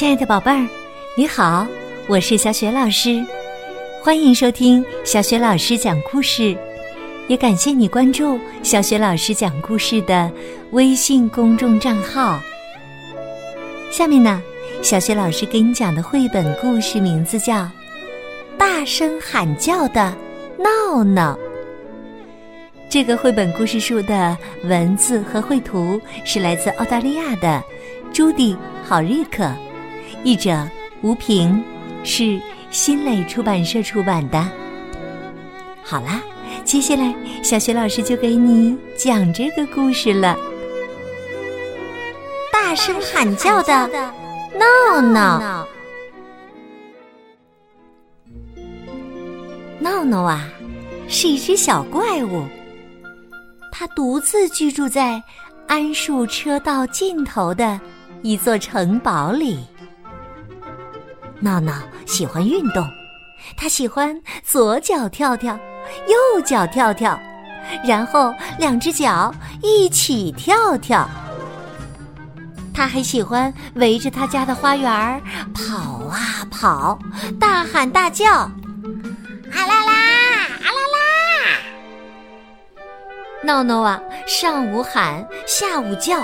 亲爱的宝贝儿，你好，我是小雪老师，欢迎收听小雪老师讲故事，也感谢你关注小雪老师讲故事的微信公众账号。下面呢，小雪老师给你讲的绘本故事名字叫《大声喊叫的闹闹》。这个绘本故事书的文字和绘图是来自澳大利亚的朱迪·好瑞克。译者吴平，是新蕾出版社出版的。好啦，接下来小雪老师就给你讲这个故事了。大声喊叫的闹闹，闹闹啊，是一只小怪物。它独自居住在桉树车道尽头的一座城堡里。闹闹喜欢运动，他喜欢左脚跳跳，右脚跳跳，然后两只脚一起跳跳。他还喜欢围着他家的花园跑啊跑，大喊大叫，啊啦啦，啊啦啦！闹闹啊，上午喊，下午叫。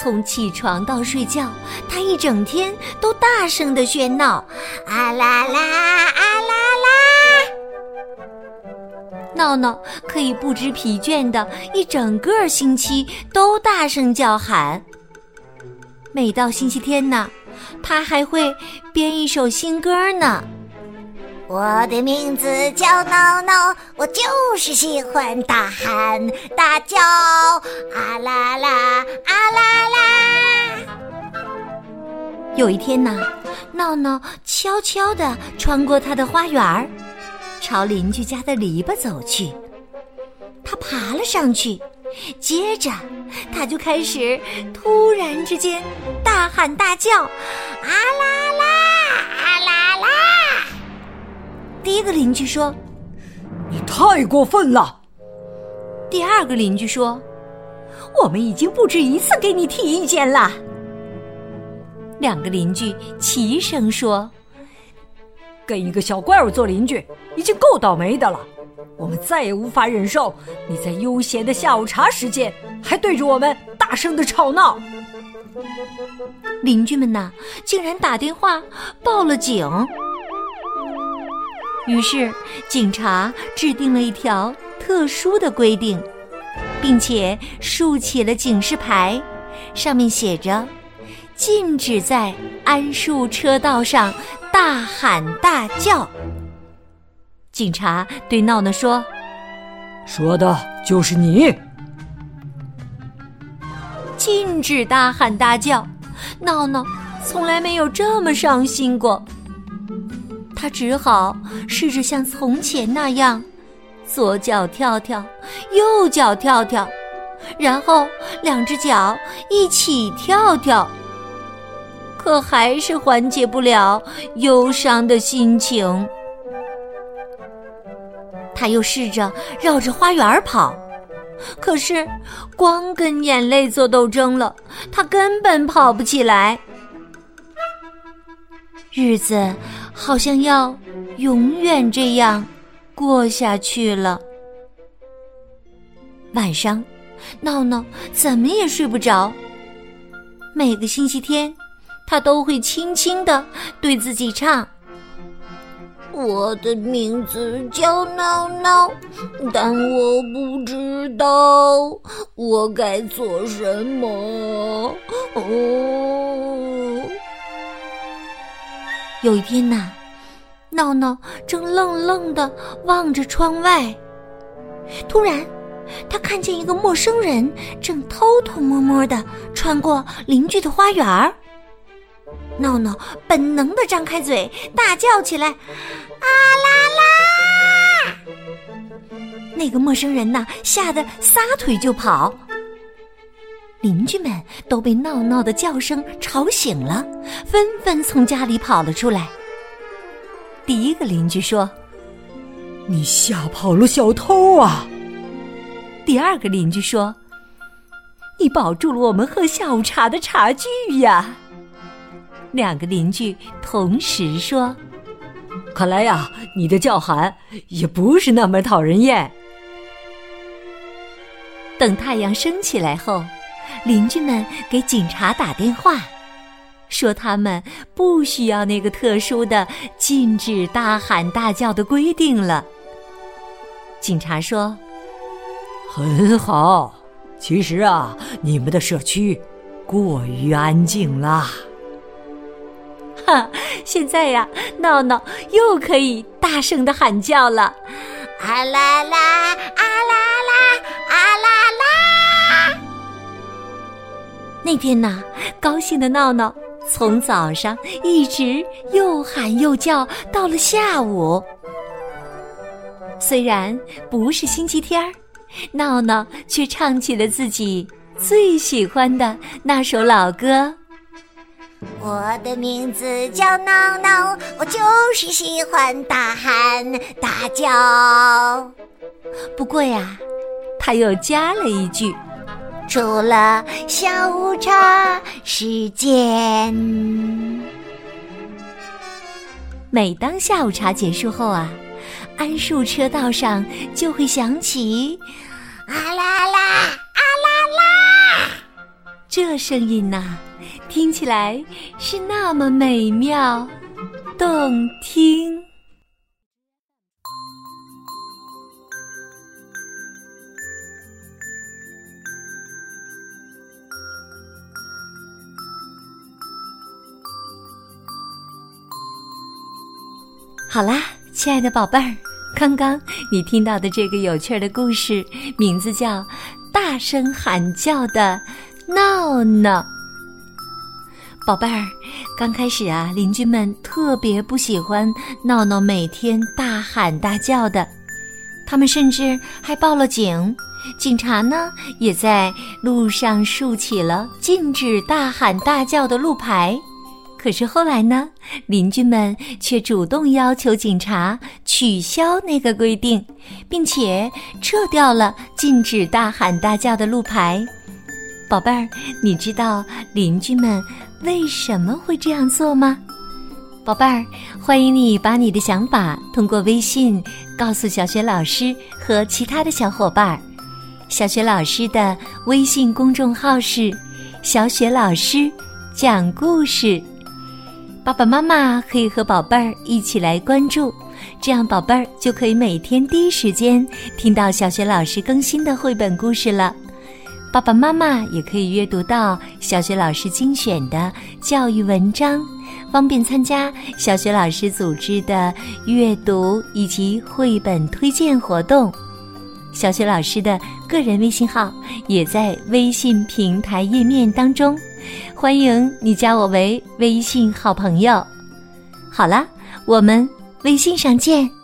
从起床到睡觉，他一整天都大声的喧闹，啊啦啦，啊啦啦！闹闹可以不知疲倦的一整个星期都大声叫喊。每到星期天呢，他还会编一首新歌呢。我的名字叫闹闹，我就是喜欢大喊大叫，啊啦啦，啊啦啦。有一天呢，闹闹悄悄地穿过他的花园，朝邻居家的篱笆走去。他爬了上去，接着他就开始突然之间大喊大叫，啊啦啦，啊啦啦。第一个邻居说：“你太过分了。”第二个邻居说：“我们已经不止一次给你提意见了。”两个邻居齐声说：“跟一个小怪物做邻居已经够倒霉的了，我们再也无法忍受你在悠闲的下午茶时间还对着我们大声的吵闹。”邻居们呐，竟然打电话报了警。于是，警察制定了一条特殊的规定，并且竖起了警示牌，上面写着：“禁止在桉树车道上大喊大叫。”警察对闹闹说：“说的就是你，禁止大喊大叫。”闹闹从来没有这么伤心过。他只好试着像从前那样，左脚跳跳，右脚跳跳，然后两只脚一起跳跳。可还是缓解不了忧伤的心情。他又试着绕着花园跑，可是光跟眼泪做斗争了，他根本跑不起来。日子好像要永远这样过下去了。晚上，闹闹怎么也睡不着。每个星期天，他都会轻轻的对自己唱：“我的名字叫闹闹，但我不知道我该做什么。”哦。有一天呐，闹闹正愣愣的望着窗外，突然，他看见一个陌生人正偷偷摸摸的穿过邻居的花园儿。闹闹本能的张开嘴，大叫起来：“啊啦啦！”那个陌生人呐，吓得撒腿就跑。邻居们都被闹闹的叫声吵醒了，纷纷从家里跑了出来。第一个邻居说：“你吓跑了小偷啊！”第二个邻居说：“你保住了我们喝下午茶的茶具呀！”两个邻居同时说：“看来呀，你的叫喊也不是那么讨人厌。”等太阳升起来后，邻居们给警察打电话，说他们不需要那个特殊的禁止大喊大叫的规定了。警察说：“很好，其实啊，你们的社区过于安静啦。”哈，现在呀，闹闹又可以大声的喊叫了，啊啦啦，啊那天呐，高兴的闹闹从早上一直又喊又叫，到了下午。虽然不是星期天儿，闹闹却唱起了自己最喜欢的那首老歌。我的名字叫闹闹，我就是喜欢大喊大叫。不过呀，他又加了一句：“除了下午茶时间。”每当下午茶结束后啊，桉树车道上就会响起“啊啦啦，啊啦啦”这声音呐。听起来是那么美妙动听。好啦，亲爱的宝贝儿，刚刚你听到的这个有趣的故事，名字叫《大声喊叫的闹闹》。宝贝儿，刚开始啊，邻居们特别不喜欢闹闹每天大喊大叫的，他们甚至还报了警。警察呢，也在路上竖起了禁止大喊大叫的路牌。可是后来呢，邻居们却主动要求警察取消那个规定，并且撤掉了禁止大喊大叫的路牌。宝贝儿，你知道邻居们？为什么会这样做吗，宝贝儿？欢迎你把你的想法通过微信告诉小雪老师和其他的小伙伴。小雪老师的微信公众号是“小雪老师讲故事”，爸爸妈妈可以和宝贝儿一起来关注，这样宝贝儿就可以每天第一时间听到小雪老师更新的绘本故事了。爸爸妈妈也可以阅读到小学老师精选的教育文章，方便参加小学老师组织的阅读以及绘本推荐活动。小学老师的个人微信号也在微信平台页面当中，欢迎你加我为微信好朋友。好了，我们微信上见。